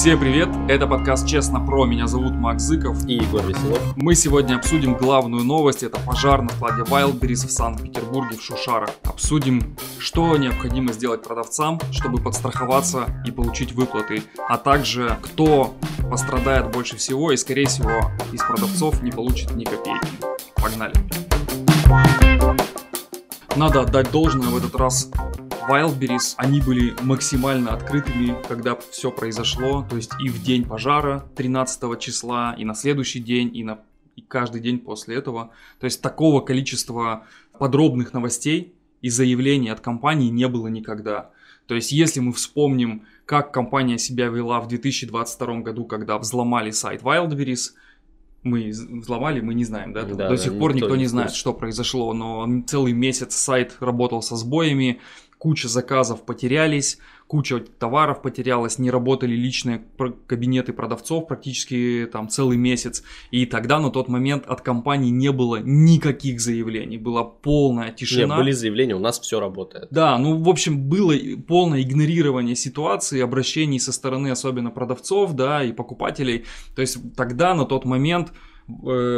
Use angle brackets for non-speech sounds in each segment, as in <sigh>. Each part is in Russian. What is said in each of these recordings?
Всем привет, это подкаст «Честно про», меня зовут Макс Зыков. И Егор Веселов. Мы сегодня обсудим главную новость, это пожар на складе Wildberries в Санкт-Петербурге в Шушарах. Обсудим, что необходимо сделать продавцам, чтобы подстраховаться и получить выплаты, а также кто пострадает больше всего и, скорее всего, из продавцов не получит ни копейки. Погнали! Надо отдать должное в этот раз Wildberries, они были максимально открытыми, когда все произошло, то есть и в день пожара 13 числа, и на следующий день, и на и каждый день после этого. То есть такого количества подробных новостей и заявлений от компании не было никогда. То есть если мы вспомним, как компания себя вела в 2022 году, когда взломали сайт Wildberries, мы взломали, мы не знаем, да? да До сих пор никто, никто не знает, что произошло, но целый месяц сайт работал со сбоями, куча заказов потерялись, куча товаров потерялась, не работали личные кабинеты продавцов практически там целый месяц. И тогда на тот момент от компании не было никаких заявлений, была полная тишина. Нет, были заявления, у нас все работает. Да, ну в общем было полное игнорирование ситуации, обращений со стороны особенно продавцов, да, и покупателей. То есть тогда на тот момент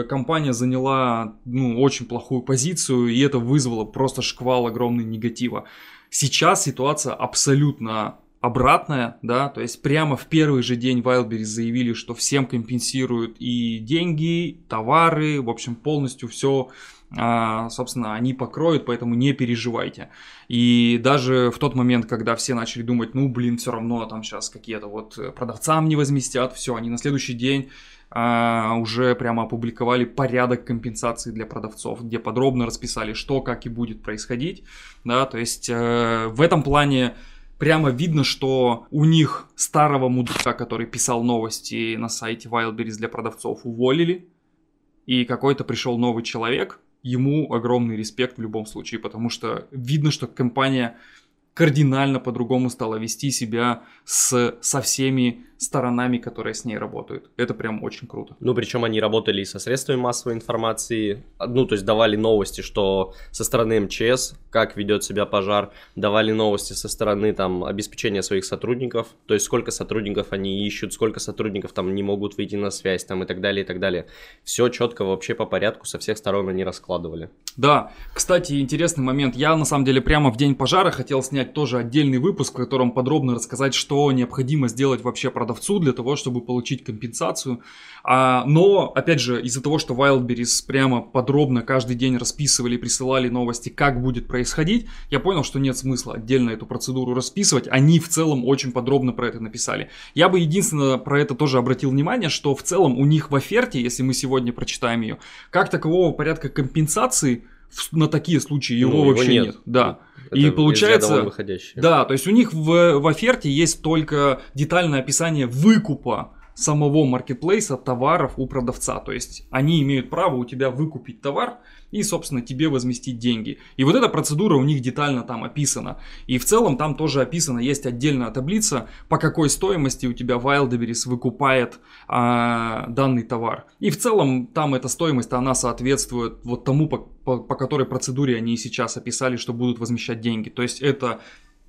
компания заняла ну, очень плохую позицию, и это вызвало просто шквал огромный негатива. Сейчас ситуация абсолютно обратная, да, то есть прямо в первый же день Wildberries заявили, что всем компенсируют и деньги, товары, в общем, полностью все, а, собственно, они покроют, поэтому не переживайте. И даже в тот момент, когда все начали думать, ну, блин, все равно там сейчас какие-то вот продавцам не возместят, все, они на следующий день а, уже прямо опубликовали порядок компенсации для продавцов, где подробно расписали, что, как и будет происходить, да, то есть э, в этом плане прямо видно, что у них старого мудака, который писал новости на сайте Wildberries для продавцов, уволили, и какой-то пришел новый человек, ему огромный респект в любом случае, потому что видно, что компания кардинально по-другому стала вести себя с, со всеми сторонами, которые с ней работают. Это прям очень круто. Ну, причем они работали и со средствами массовой информации, ну, то есть давали новости, что со стороны МЧС, как ведет себя пожар, давали новости со стороны там обеспечения своих сотрудников, то есть сколько сотрудников они ищут, сколько сотрудников там не могут выйти на связь там и так далее, и так далее. Все четко вообще по порядку со всех сторон они раскладывали. Да, кстати, интересный момент. Я на самом деле прямо в день пожара хотел снять тоже отдельный выпуск, в котором подробно рассказать, что необходимо сделать вообще продавцам продавцу для того, чтобы получить компенсацию. А, но, опять же, из-за того, что Wildberries прямо подробно каждый день расписывали, присылали новости, как будет происходить, я понял, что нет смысла отдельно эту процедуру расписывать. Они в целом очень подробно про это написали. Я бы единственное про это тоже обратил внимание, что в целом у них в оферте, если мы сегодня прочитаем ее, как такового порядка компенсации на такие случаи его ну, вообще его нет. нет. Да. Это и получается, да, то есть у них в, в оферте есть только детальное описание выкупа самого маркетплейса товаров у продавца. То есть они имеют право у тебя выкупить товар и, собственно, тебе возместить деньги. И вот эта процедура у них детально там описана. И в целом там тоже описано, есть отдельная таблица, по какой стоимости у тебя Wildberries выкупает а, данный товар. И в целом там эта стоимость, она соответствует вот тому, по, по, по которой процедуре они сейчас описали, что будут возмещать деньги. То есть это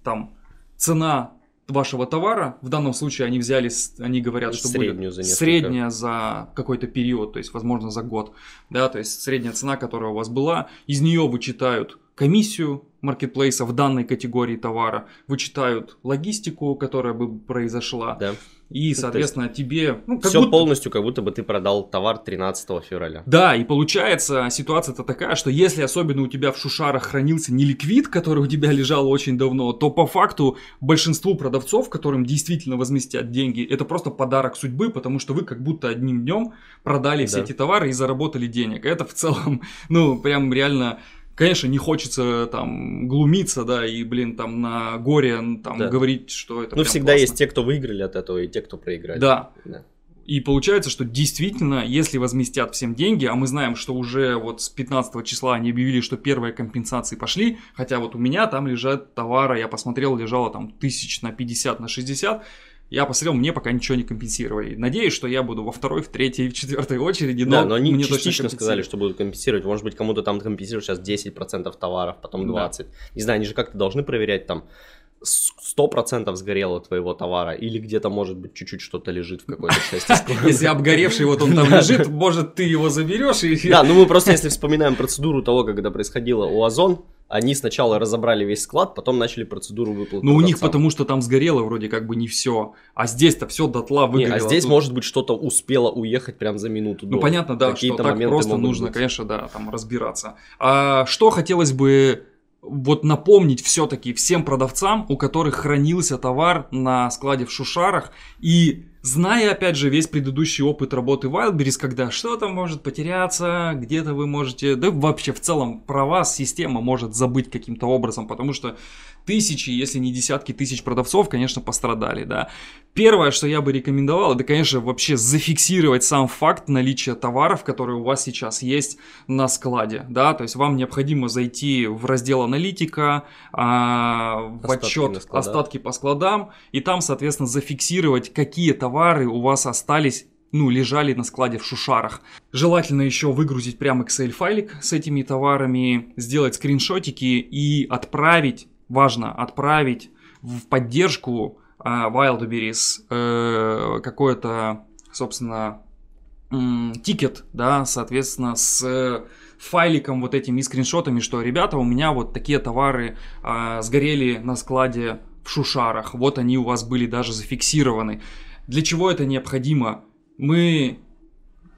там цена вашего товара. В данном случае они взяли, они говорят, что среднюю будет за средняя за какой-то период, то есть, возможно, за год. Да, то есть средняя цена, которая у вас была, из нее вычитают комиссию маркетплейса в данной категории товара, вычитают логистику, которая бы произошла. Да. И, соответственно, есть, тебе... Ну, все будто... полностью, как будто бы ты продал товар 13 февраля. Да, и получается ситуация-то такая, что если особенно у тебя в Шушарах хранился не ликвид, который у тебя лежал очень давно, то по факту большинству продавцов, которым действительно возместят деньги, это просто подарок судьбы, потому что вы как будто одним днем продали все да. эти товары и заработали денег. Это в целом, <laughs> ну, прям реально Конечно, не хочется там глумиться, да, и, блин, там на горе там да. говорить, что это Ну, всегда классно. есть те, кто выиграли от этого, и те, кто проиграли. Да. да. И получается, что действительно, если возместят всем деньги, а мы знаем, что уже вот с 15 числа они объявили, что первые компенсации пошли, хотя вот у меня там лежат товары, я посмотрел, лежало там тысяч на 50, на 60, я посмотрел, мне пока ничего не компенсировали. Надеюсь, что я буду во второй, в третьей, в четвертой очереди. Но да, но они мне частично сказали, что будут компенсировать. Может быть, кому-то там компенсируют сейчас 10% товаров, потом 20%. Да. Не знаю, они же как-то должны проверять там сто процентов сгорело твоего товара, или где-то, может быть, чуть-чуть что-то лежит в какой-то <laughs> части склада. Если обгоревший вот он там <laughs> лежит, может, ты его заберешь и... Да, ну мы просто, если вспоминаем процедуру того, когда происходило у Озон, они сначала разобрали весь склад, потом начали процедуру выплаты. Ну, у них потому что там сгорело вроде как бы не все. А здесь-то все дотла выгорело. Не, а здесь, тут... может быть, что-то успело уехать прям за минуту Ну, до. понятно, да, что так просто нужно, быть. конечно, да, там разбираться. А что хотелось бы вот напомнить все-таки всем продавцам, у которых хранился товар на складе в Шушарах и Зная, опять же, весь предыдущий опыт работы Wildberries, когда что-то может потеряться, где-то вы можете, да вообще в целом про вас система может забыть каким-то образом, потому что тысячи, если не десятки тысяч продавцов, конечно, пострадали, да. Первое, что я бы рекомендовал, это, конечно, вообще зафиксировать сам факт наличия товаров, которые у вас сейчас есть на складе, да, то есть вам необходимо зайти в раздел аналитика, а, в отчет остатки по складам, и там, соответственно, зафиксировать, какие товары у вас остались ну, лежали на складе в шушарах. Желательно еще выгрузить прям Excel файлик с этими товарами, сделать скриншотики и отправить важно отправить в поддержку э, Wildberries э, какое-то, собственно, э, тикет, да, соответственно, с файликом вот этими скриншотами, что, ребята, у меня вот такие товары э, сгорели на складе в Шушарах, вот они у вас были даже зафиксированы. Для чего это необходимо? Мы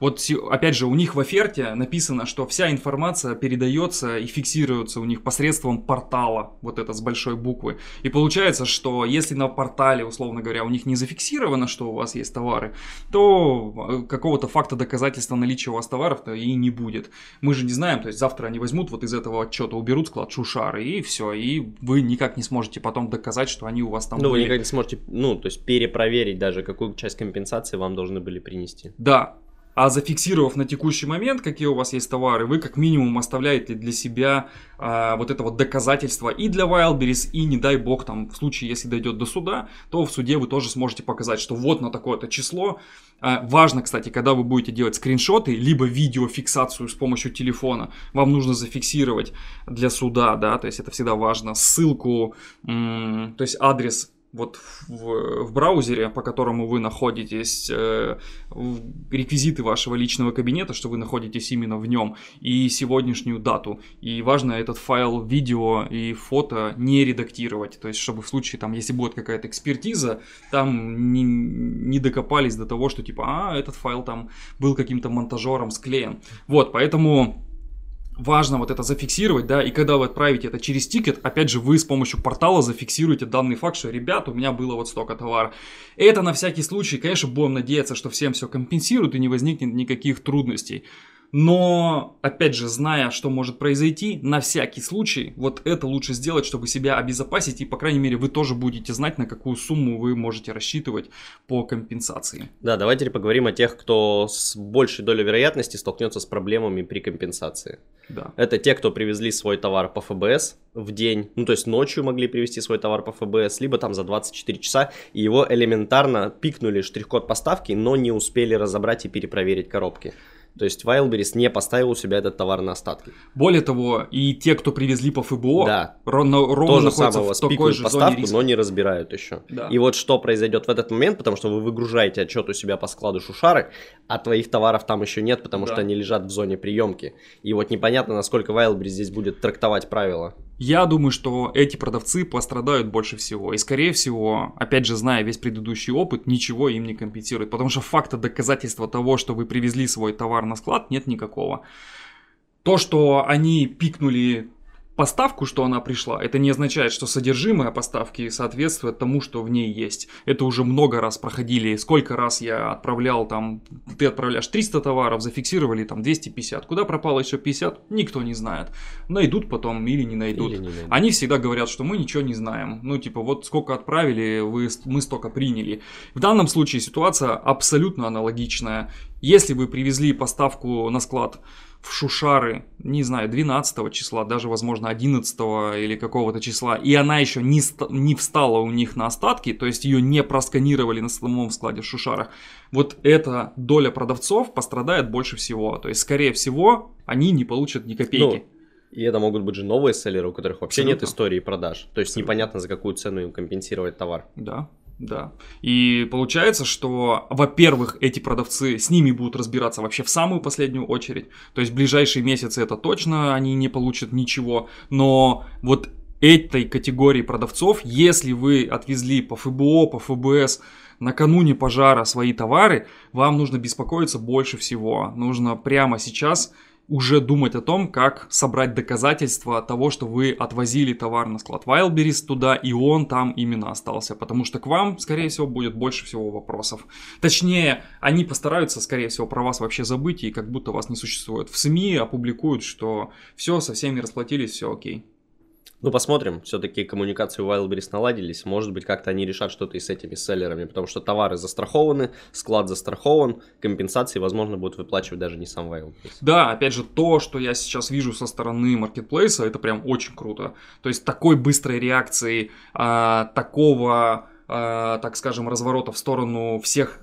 вот опять же, у них в оферте написано, что вся информация передается и фиксируется у них посредством портала, вот это с большой буквы. И получается, что если на портале, условно говоря, у них не зафиксировано, что у вас есть товары, то э, какого-то факта доказательства наличия у вас товаров-то и не будет. Мы же не знаем, то есть завтра они возьмут вот из этого отчета, уберут склад шушары и все, и вы никак не сможете потом доказать, что они у вас там ну, были. вы никак не сможете, ну, то есть перепроверить даже, какую часть компенсации вам должны были принести. Да, а зафиксировав на текущий момент, какие у вас есть товары, вы как минимум оставляете для себя а, вот это вот доказательство и для Wildberries, и не дай бог там в случае, если дойдет до суда, то в суде вы тоже сможете показать, что вот на такое-то число. А, важно, кстати, когда вы будете делать скриншоты, либо видеофиксацию с помощью телефона, вам нужно зафиксировать для суда, да, то есть это всегда важно, ссылку, м- то есть адрес вот в, в браузере, по которому вы находитесь, э, реквизиты вашего личного кабинета, что вы находитесь именно в нем, и сегодняшнюю дату. И важно этот файл видео и фото не редактировать, то есть чтобы в случае, там, если будет какая-то экспертиза, там не, не докопались до того, что типа, а, этот файл там был каким-то монтажером склеен. Вот, поэтому важно вот это зафиксировать, да, и когда вы отправите это через тикет, опять же, вы с помощью портала зафиксируете данный факт, что, ребят, у меня было вот столько товара. Это на всякий случай, конечно, будем надеяться, что всем все компенсируют и не возникнет никаких трудностей. Но, опять же, зная, что может произойти, на всякий случай, вот это лучше сделать, чтобы себя обезопасить, и, по крайней мере, вы тоже будете знать, на какую сумму вы можете рассчитывать по компенсации. Да, давайте теперь поговорим о тех, кто с большей долей вероятности столкнется с проблемами при компенсации. Да. Это те, кто привезли свой товар по ФБС в день, ну, то есть ночью могли привезти свой товар по ФБС, либо там за 24 часа, и его элементарно пикнули штрих-код поставки, но не успели разобрать и перепроверить коробки. То есть Wildberries не поставил у себя этот товар на остатки. Более того, и те, кто привезли по ФБО, да. ровно, ровно тоже самое в такой же поставку, но не разбирают еще. Да. И вот что произойдет в этот момент, потому что вы выгружаете отчет у себя по складу шушары, а твоих товаров там еще нет, потому да. что они лежат в зоне приемки. И вот непонятно, насколько Wildberries здесь будет трактовать правила. Я думаю, что эти продавцы пострадают больше всего. И, скорее всего, опять же, зная весь предыдущий опыт, ничего им не компенсирует. Потому что факта доказательства того, что вы привезли свой товар на склад, нет никакого. То, что они пикнули поставку, что она пришла, это не означает, что содержимое поставки соответствует тому, что в ней есть. Это уже много раз проходили. Сколько раз я отправлял там, ты отправляешь 300 товаров, зафиксировали там 250. Куда пропало еще 50, никто не знает. Найдут потом или не найдут. Или не найдут. Они всегда говорят, что мы ничего не знаем. Ну, типа, вот сколько отправили, вы, мы столько приняли. В данном случае ситуация абсолютно аналогичная. Если вы привезли поставку на склад в Шушары, не знаю, 12 числа, даже, возможно, 11 или какого-то числа, и она еще не, не встала у них на остатки, то есть ее не просканировали на самом складе в Шушарах, вот эта доля продавцов пострадает больше всего. То есть, скорее всего, они не получат ни копейки. Ну, И это могут быть же новые селлеры, у которых вообще Абсолютно. нет истории продаж. То есть Абсолютно. непонятно, за какую цену им компенсировать товар. Да, да. И получается, что, во-первых, эти продавцы, с ними будут разбираться вообще в самую последнюю очередь. То есть в ближайшие месяцы это точно они не получат ничего. Но вот этой категории продавцов, если вы отвезли по ФБО, по ФБС накануне пожара свои товары, вам нужно беспокоиться больше всего. Нужно прямо сейчас уже думать о том, как собрать доказательства того, что вы отвозили товар на склад Wildberries туда, и он там именно остался. Потому что к вам, скорее всего, будет больше всего вопросов. Точнее, они постараются, скорее всего, про вас вообще забыть, и как будто вас не существует. В СМИ опубликуют, что все, со всеми расплатились, все окей. Ну, посмотрим. Все-таки коммуникации у Wildberries наладились. Может быть, как-то они решат что-то и с этими селлерами, потому что товары застрахованы, склад застрахован, компенсации, возможно, будут выплачивать даже не сам Wildberries. Да, опять же, то, что я сейчас вижу со стороны маркетплейса, это прям очень круто. То есть такой быстрой реакции, а, такого, а, так скажем, разворота в сторону всех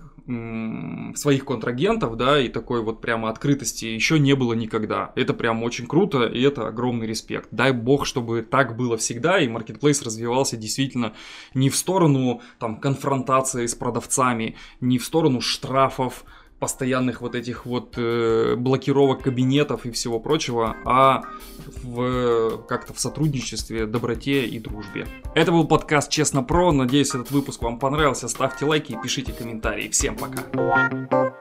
своих контрагентов, да, и такой вот прямо открытости еще не было никогда. Это прям очень круто, и это огромный респект. Дай бог, чтобы так было всегда, и маркетплейс развивался действительно не в сторону там конфронтации с продавцами, не в сторону штрафов, постоянных вот этих вот э, блокировок кабинетов и всего прочего, а в как-то в сотрудничестве, доброте и дружбе. Это был подкаст Честно Про. Надеюсь, этот выпуск вам понравился. Ставьте лайки и пишите комментарии. Всем пока.